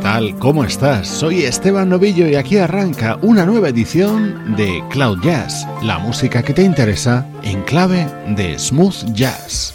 Tal? ¿Cómo estás? Soy Esteban Novillo y aquí arranca una nueva edición de Cloud Jazz, la música que te interesa en clave de smooth jazz.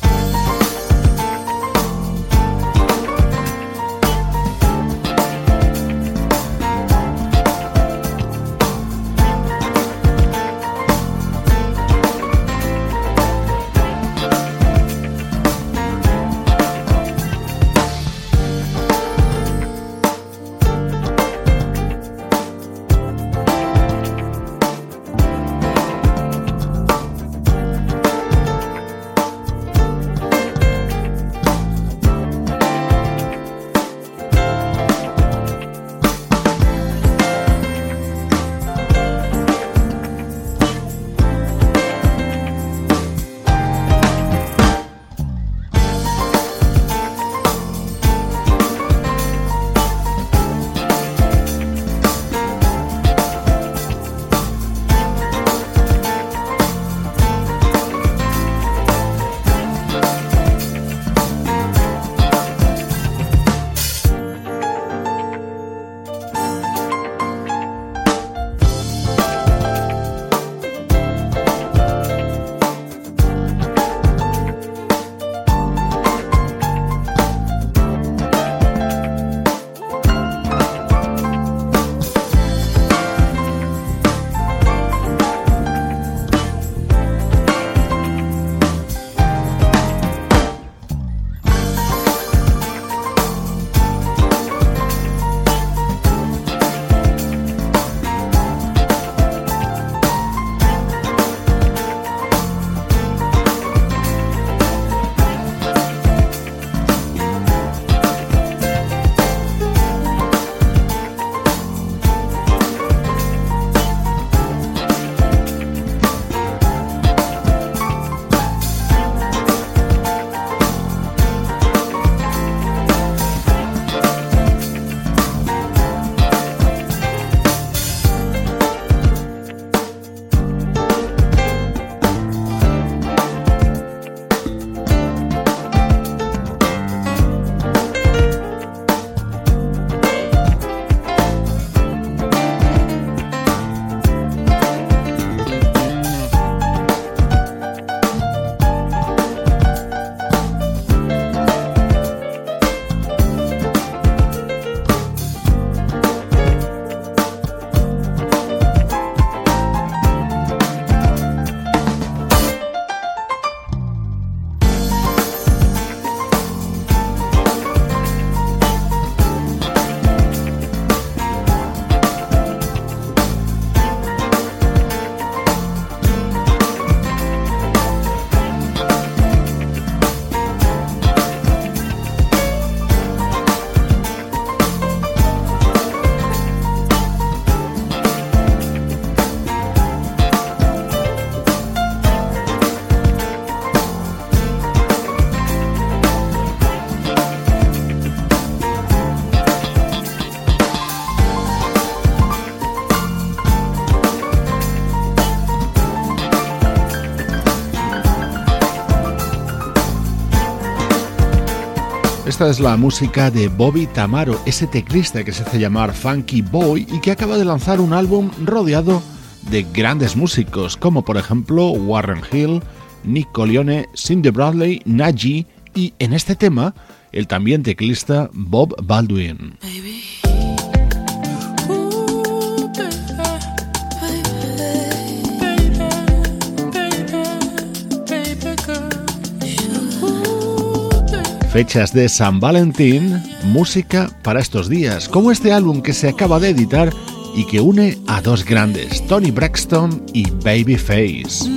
Esta es la música de Bobby Tamaro, ese teclista que se hace llamar Funky Boy y que acaba de lanzar un álbum rodeado de grandes músicos, como por ejemplo Warren Hill, Nick Colione, Cindy Bradley, Naji y en este tema el también teclista Bob Baldwin. Fechas de San Valentín, música para estos días, como este álbum que se acaba de editar y que une a dos grandes, Tony Braxton y Babyface.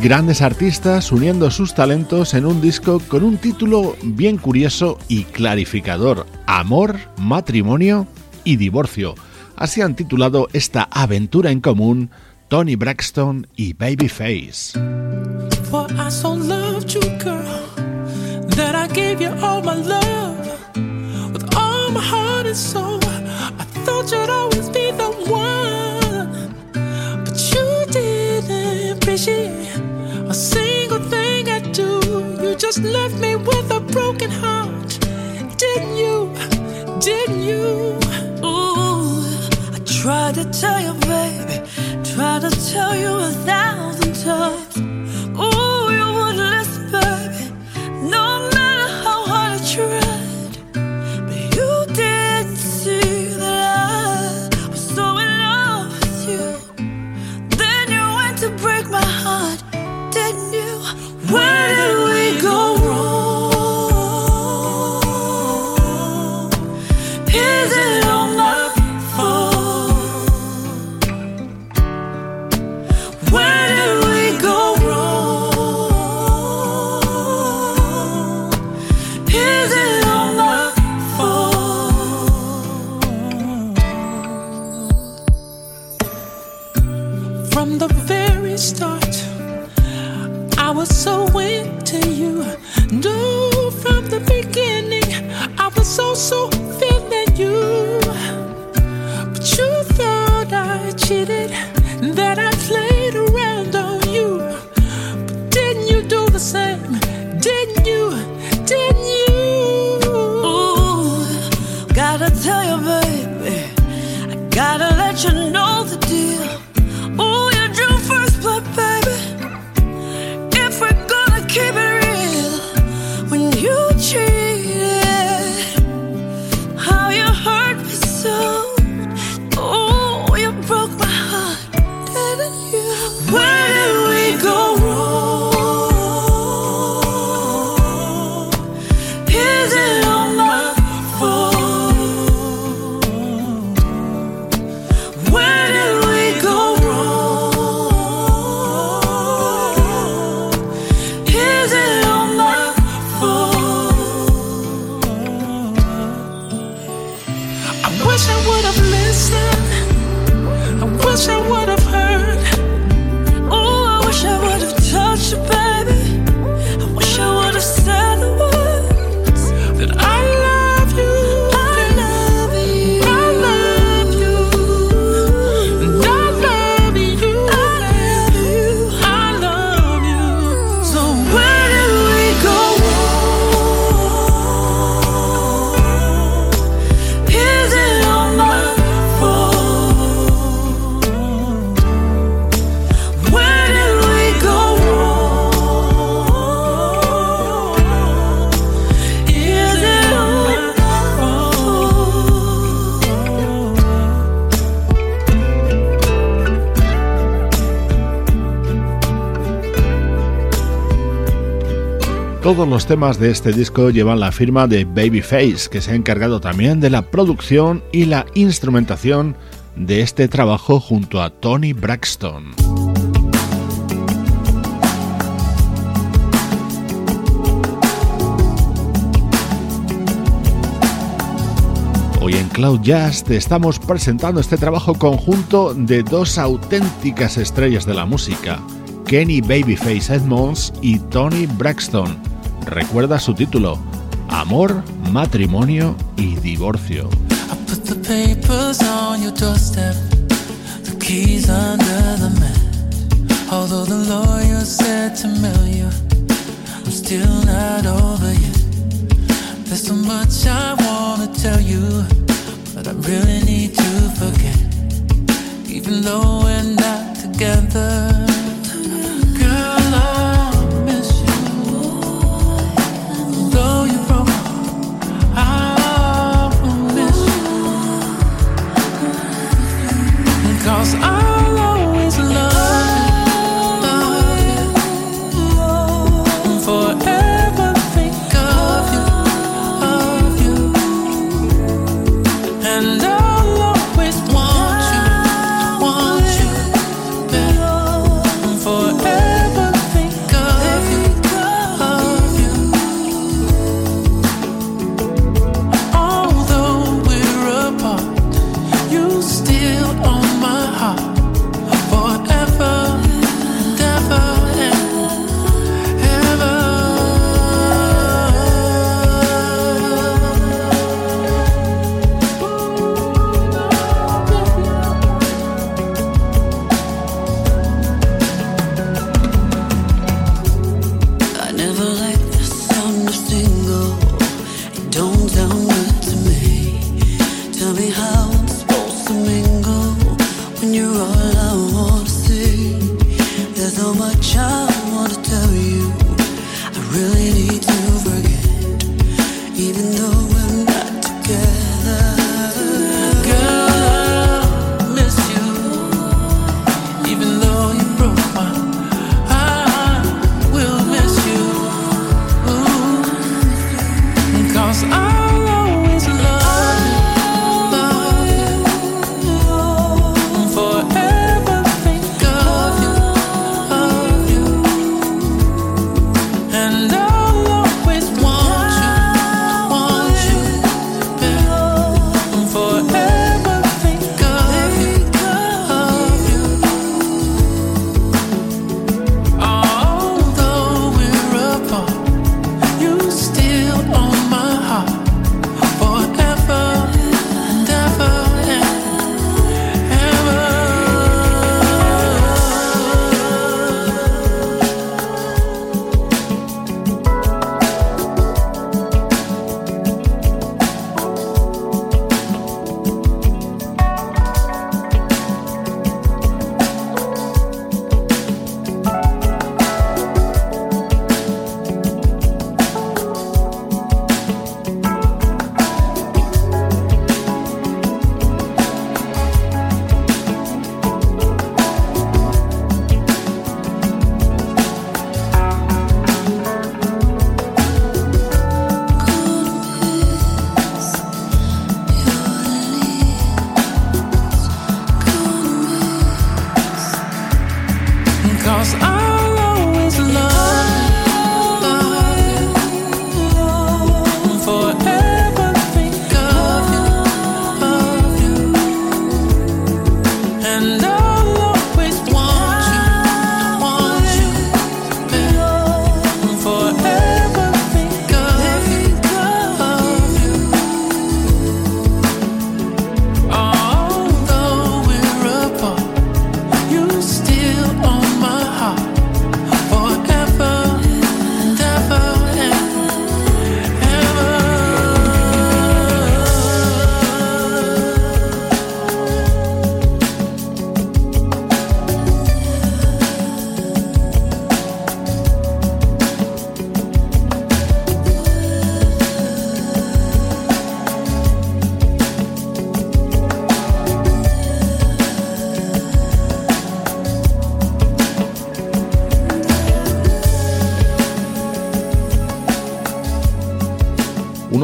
Grandes artistas uniendo sus talentos en un disco con un título bien curioso y clarificador, Amor, Matrimonio y Divorcio. Así han titulado esta aventura en común Tony Braxton y Babyface. Just left me with a broken heart. Didn't you? Didn't you? Ooh, I tried to tell you, baby. Tried to tell you a thousand times. Todos los temas de este disco llevan la firma de Babyface, que se ha encargado también de la producción y la instrumentación de este trabajo junto a Tony Braxton. Hoy en Cloud Jazz te estamos presentando este trabajo conjunto de dos auténticas estrellas de la música, Kenny Babyface Edmonds y Tony Braxton recuerda su título, Amor, Matrimonio y Divorcio. The papers on your doorstep, the keys under the mat. Although the lawyer said to you, I'm still not over yet. There's so much I wanna tell you, but I really need to forget. Even though we're not together.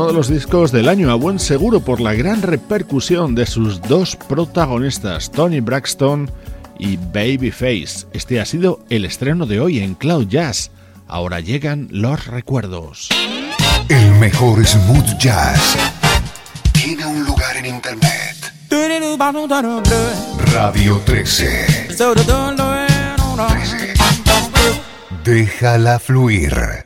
Uno de los discos del año a buen seguro por la gran repercusión de sus dos protagonistas, Tony Braxton y Babyface. Este ha sido el estreno de hoy en Cloud Jazz. Ahora llegan los recuerdos. El mejor smooth jazz tiene un lugar en internet. Radio 13. 13. Déjala fluir.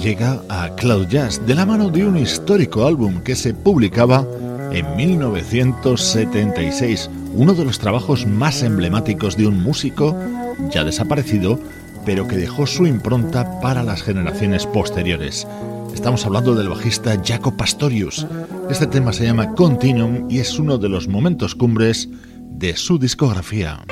llega a Cloud Jazz de la mano de un histórico álbum que se publicaba en 1976, uno de los trabajos más emblemáticos de un músico ya desaparecido, pero que dejó su impronta para las generaciones posteriores. Estamos hablando del bajista Jaco Pastorius. Este tema se llama Continuum y es uno de los momentos cumbres de su discografía.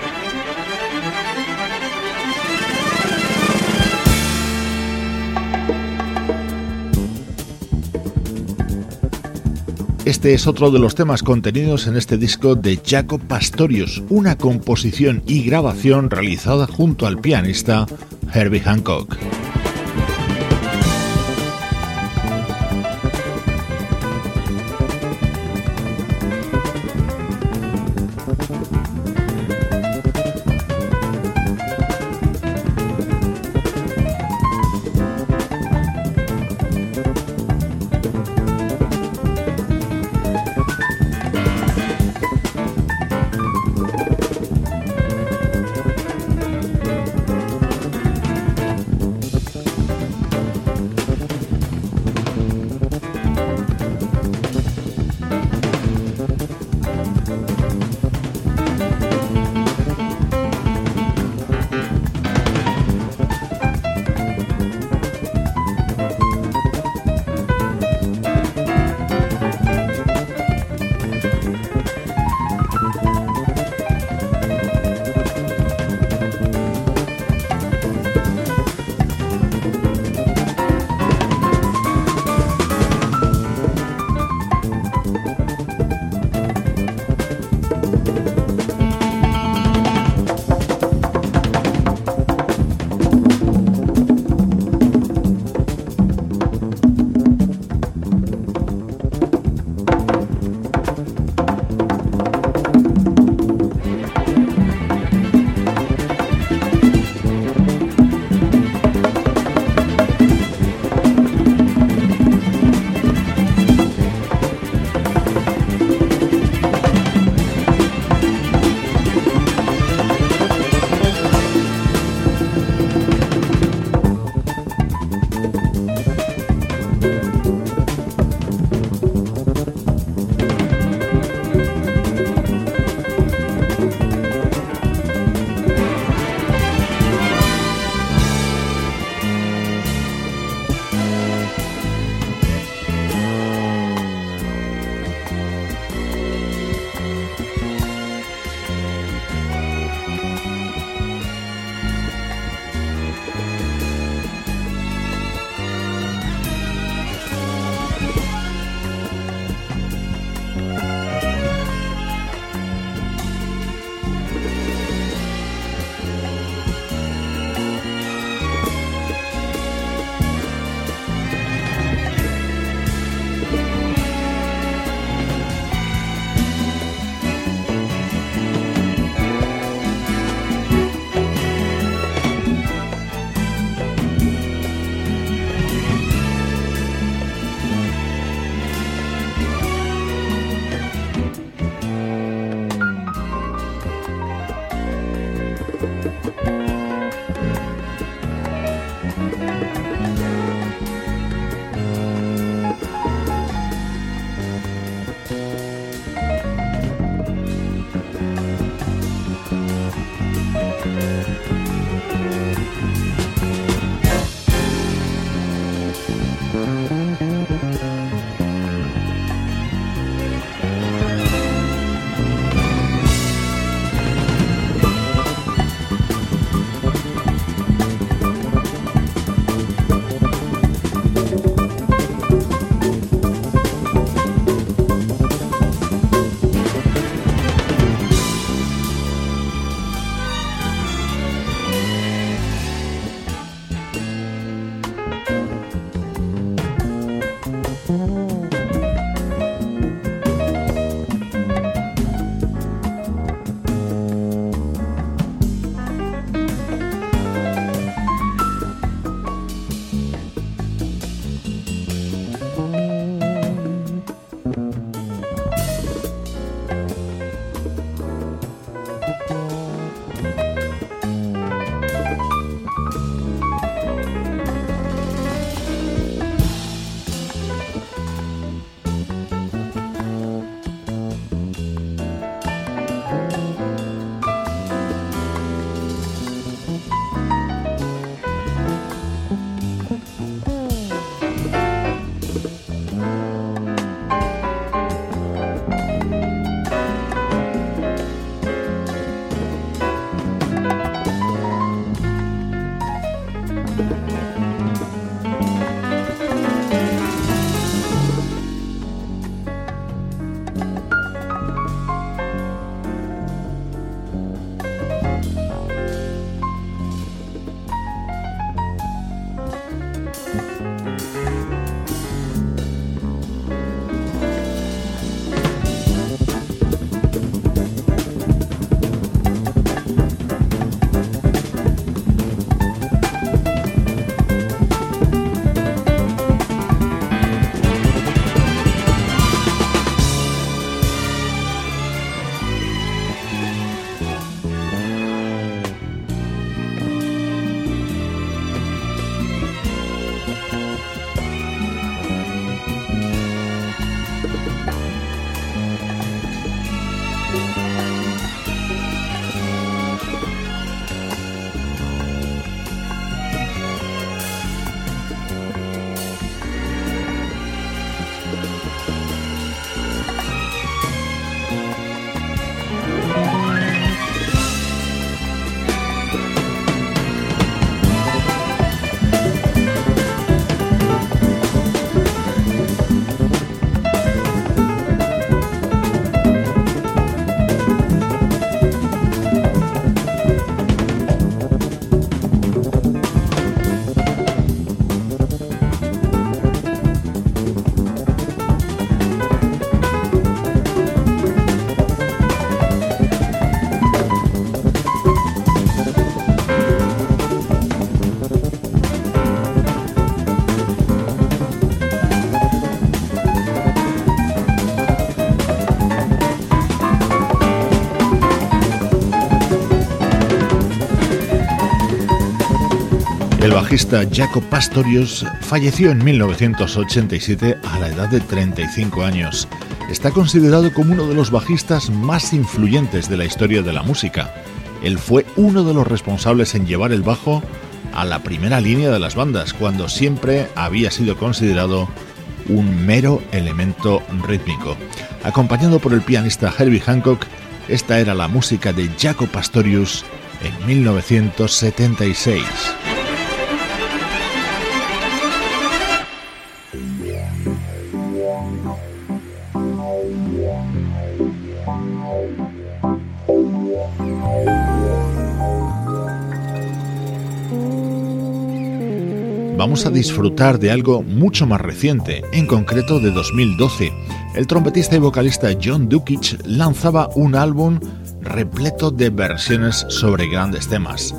Este es otro de los temas contenidos en este disco de Jacob Pastorius, una composición y grabación realizada junto al pianista Herbie Hancock. Bajista Jaco Pastorius falleció en 1987 a la edad de 35 años. Está considerado como uno de los bajistas más influyentes de la historia de la música. Él fue uno de los responsables en llevar el bajo a la primera línea de las bandas, cuando siempre había sido considerado un mero elemento rítmico. Acompañado por el pianista Herbie Hancock, esta era la música de Jaco Pastorius en 1976. Vamos a disfrutar de algo mucho más reciente, en concreto de 2012. El trompetista y vocalista John Dukic lanzaba un álbum repleto de versiones sobre grandes temas.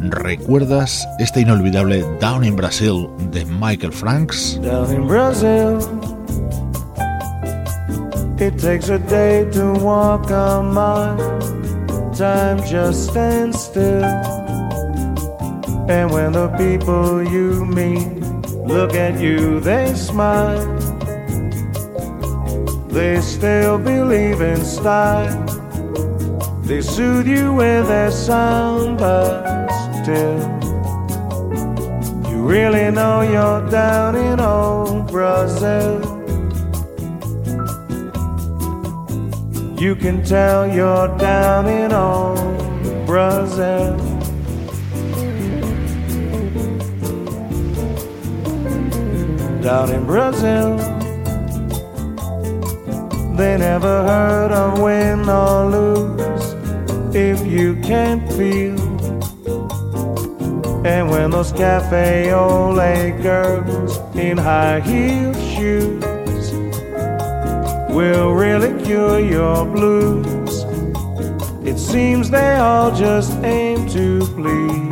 ¿Recuerdas este inolvidable Down in Brazil de Michael Franks? And when the people you meet look at you, they smile. They still believe in style. They soothe you with their sound, but still, you really know you're down in old Brazil. You can tell you're down in old Brazil. Down in Brazil. They never heard of win or lose if you can't feel. And when those cafe ole girls in high heel shoes will really cure your blues, it seems they all just aim to please.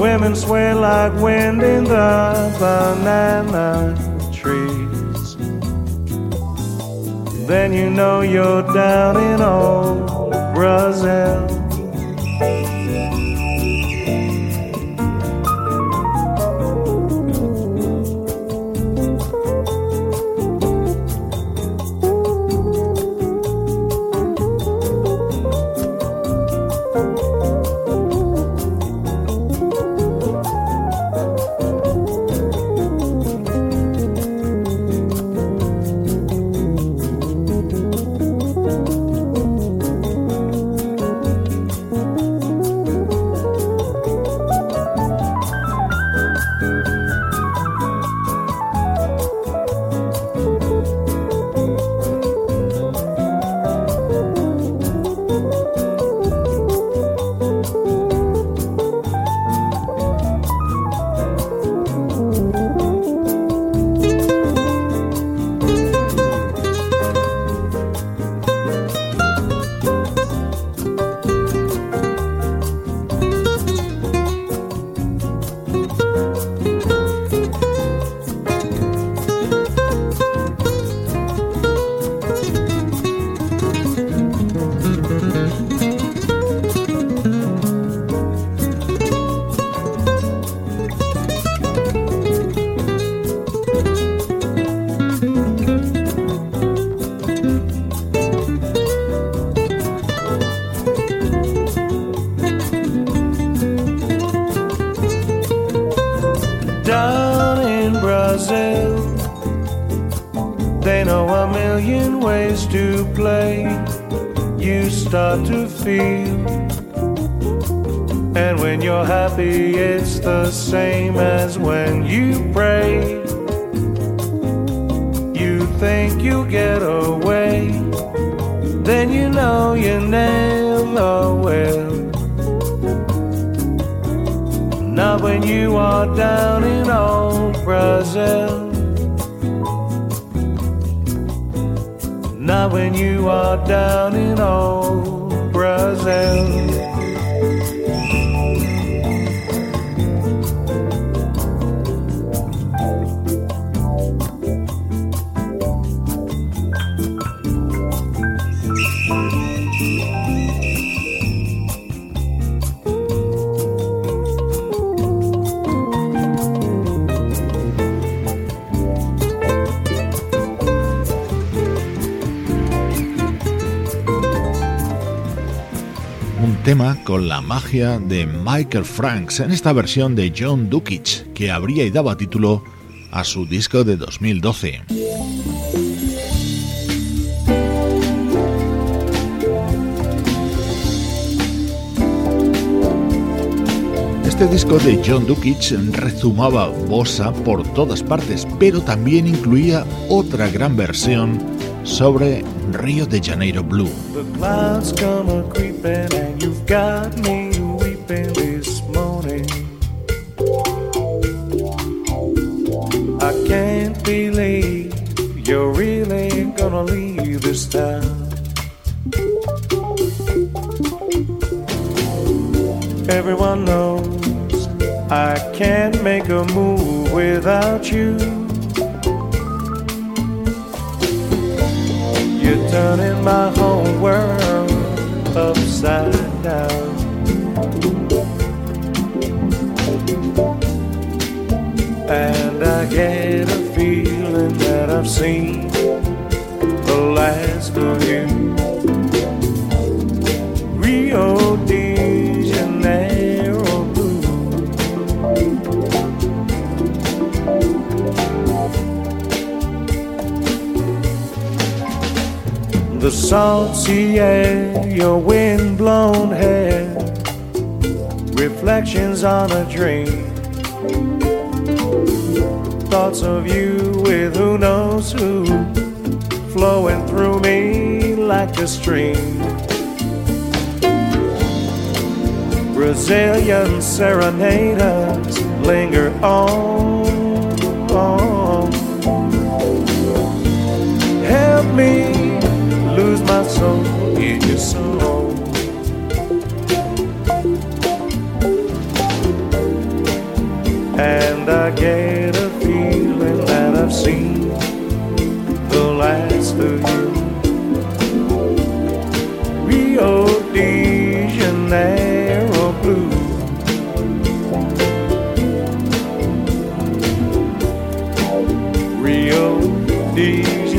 Women sway like wind in the banana trees. Then you know you're down in old Brazil. the same as when you pray. You think you get away, then you know you never will. Not when you are down in old Brazil. Not when you are down in old Brazil. La magia de Michael Franks en esta versión de John Dukic que abría y daba título a su disco de 2012. Este disco de John Dukic rezumaba bossa por todas partes, pero también incluía otra gran versión sobre Río de Janeiro Blue. I can't believe you're really gonna leave this town. Everyone knows I can't make a move without you. Turning my whole world upside down. And I get a feeling that I've seen the last of you. The salty air, your wind-blown hair, reflections on a dream. Thoughts of you with who knows who, flowing through me like a stream. Brazilian serenaders linger on. on. Help me soul in your soul. And I get a feeling that I've seen the last of you. Rio de Janeiro blue. Rio de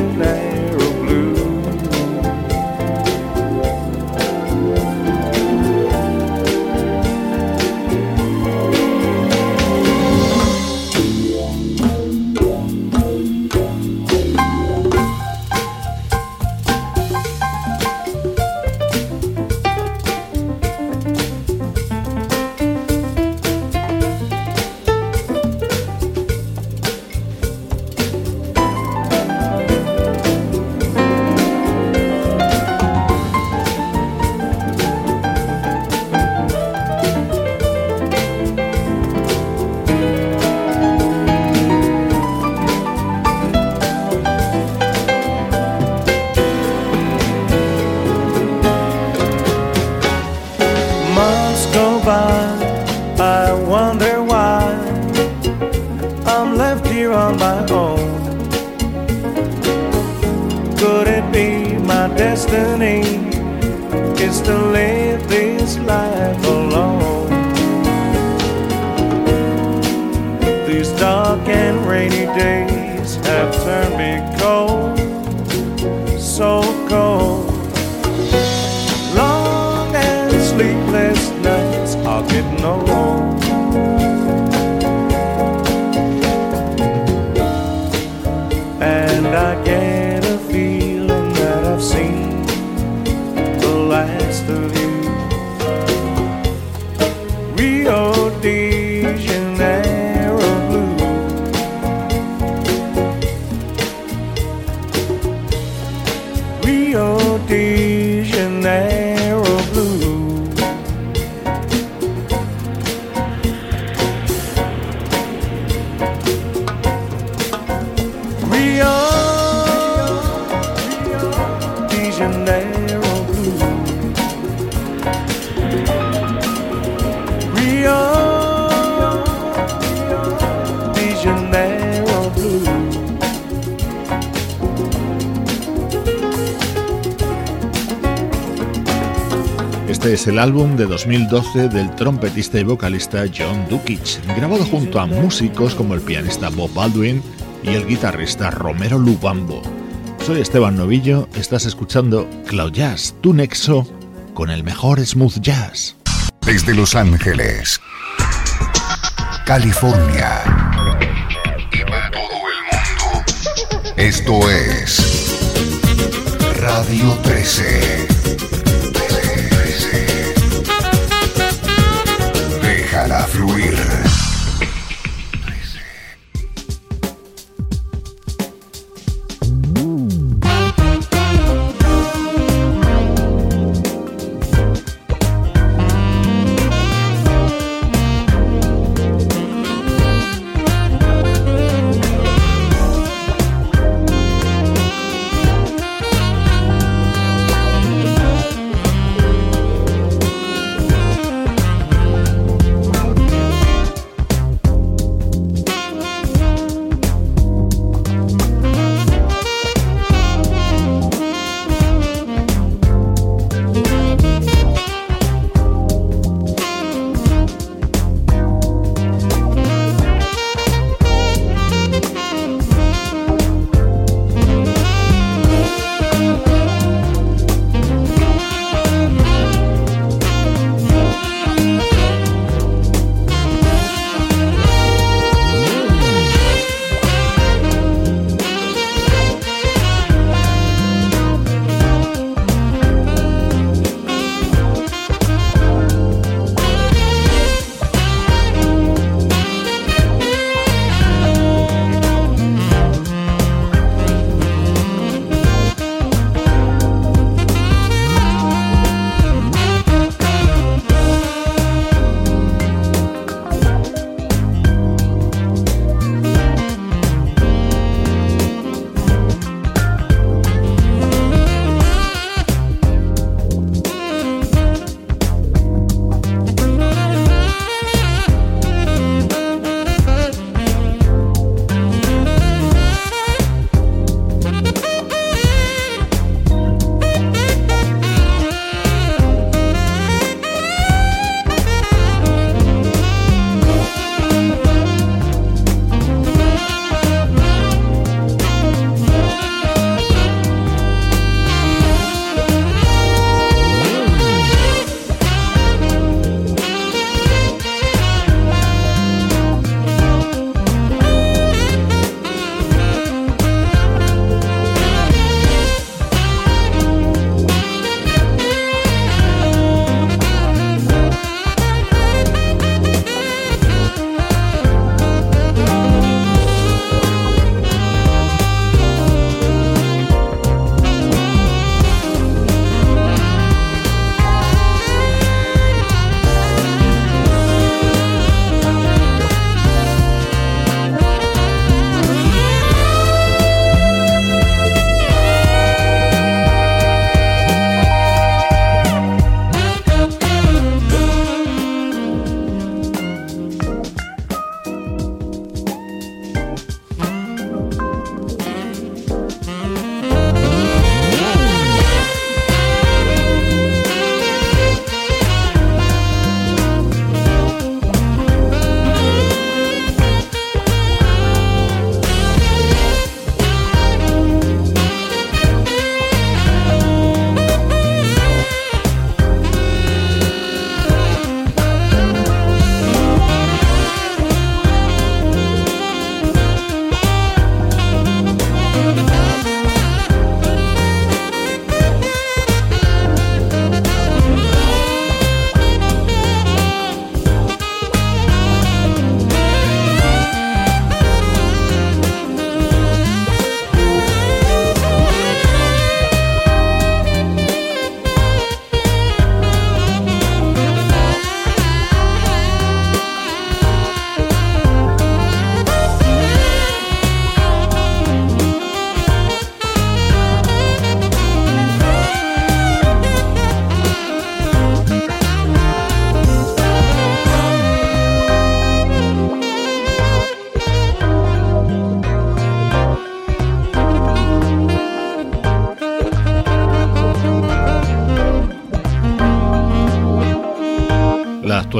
Este es el álbum de 2012 del trompetista y vocalista John Dukic, grabado junto a músicos como el pianista Bob Baldwin y el guitarrista Romero Lubambo. Soy Esteban Novillo, estás escuchando Cloud Jazz, tu nexo con el mejor smooth jazz. Desde Los Ángeles, California y para todo el mundo. Esto es Radio 13. Déjala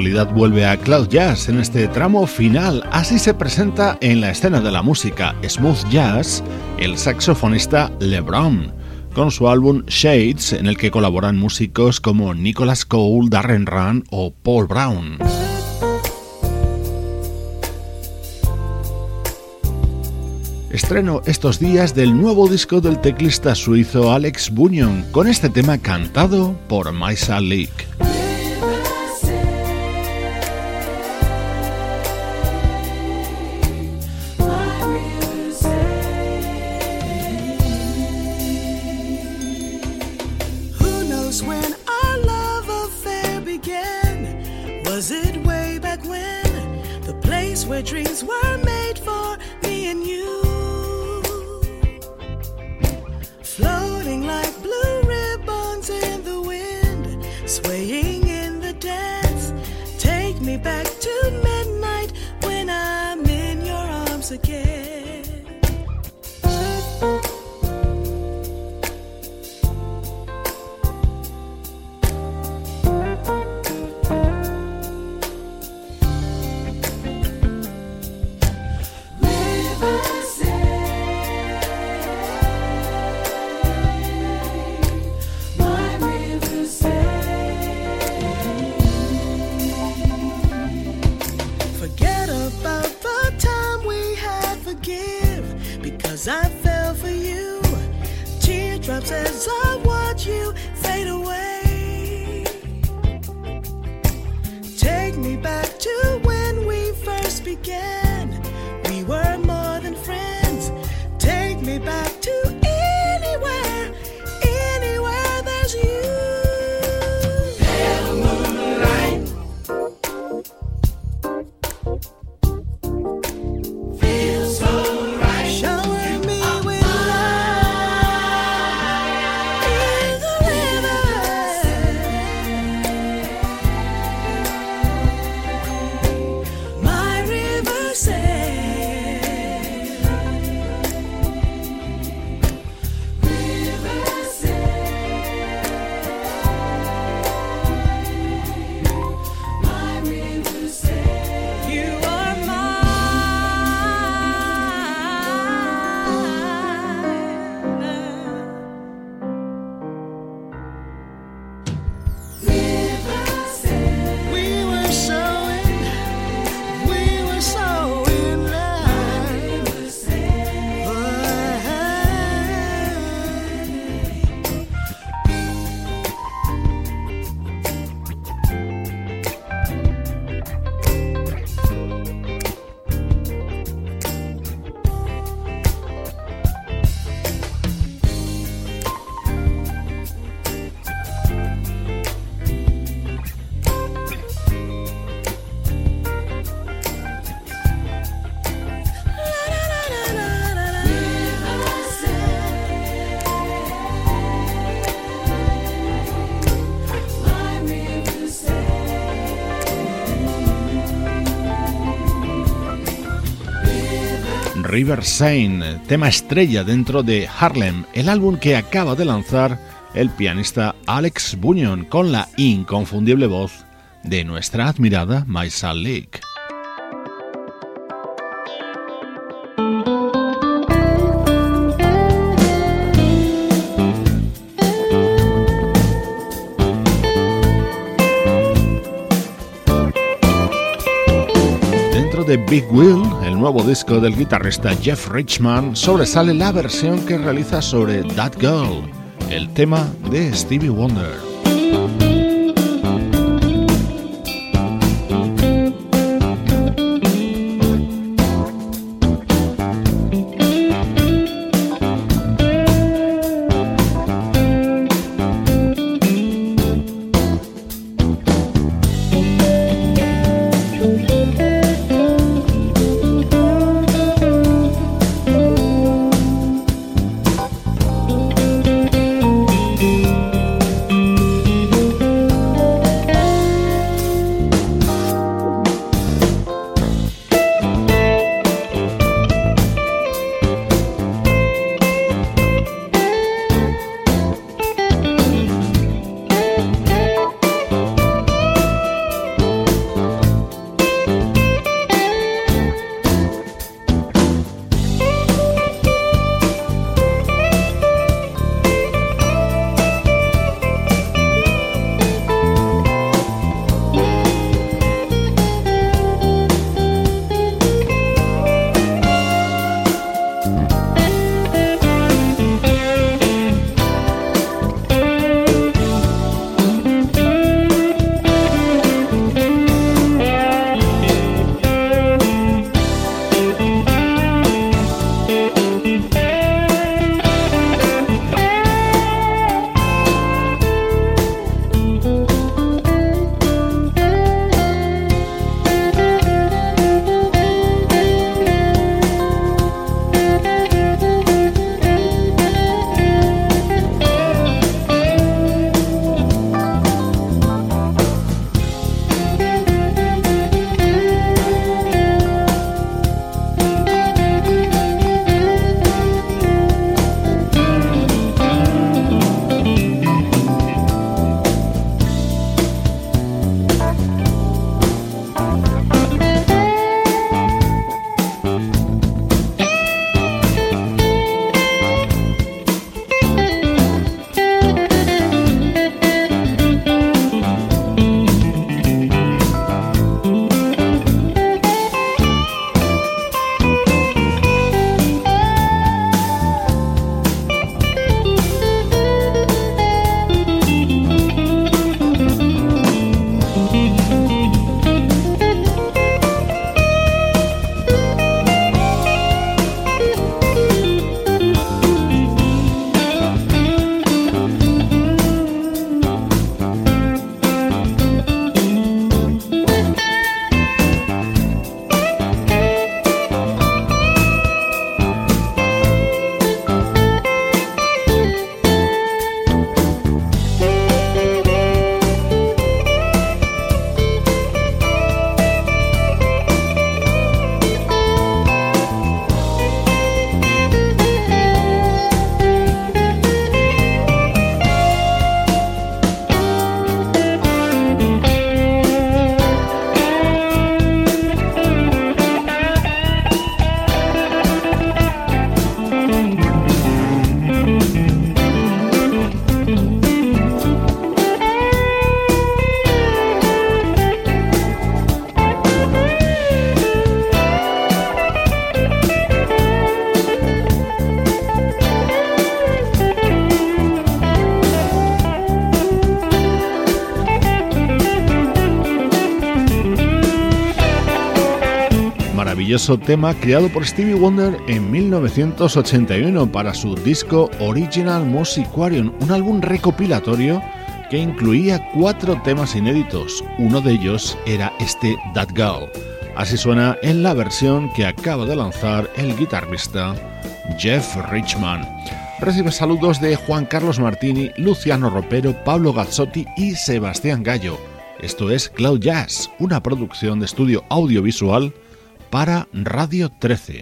fluir. vuelve a Cloud Jazz en este tramo final. Así se presenta en la escena de la música smooth jazz el saxofonista LeBron. con su álbum Shades, en el que colaboran músicos como Nicholas Cole, Darren Run o Paul Brown. Estreno estos días del nuevo disco del teclista suizo Alex Bunyan, con este tema cantado por Maisa Leak. River tema estrella dentro de Harlem, el álbum que acaba de lanzar el pianista Alex Bunyan con la inconfundible voz de nuestra admirada Maisa Leak. De Big Will, el nuevo disco del guitarrista Jeff Richman, sobresale la versión que realiza sobre That Girl, el tema de Stevie Wonder. Maravilloso tema creado por Stevie Wonder en 1981 para su disco Original Musicarium, un álbum recopilatorio que incluía cuatro temas inéditos. Uno de ellos era este That Girl. Así suena en la versión que acaba de lanzar el guitarrista Jeff Richman. Recibe saludos de Juan Carlos Martini, Luciano Ropero, Pablo Gazzotti y Sebastián Gallo. Esto es Cloud Jazz, una producción de estudio audiovisual para Radio 13.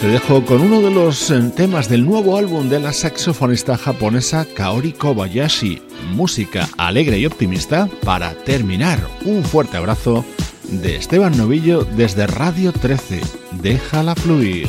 Te dejo con uno de los eh, temas del nuevo álbum de la saxofonista japonesa Kaori Kobayashi, música alegre y optimista para terminar. Un fuerte abrazo de Esteban Novillo desde Radio 13. Déjala fluir.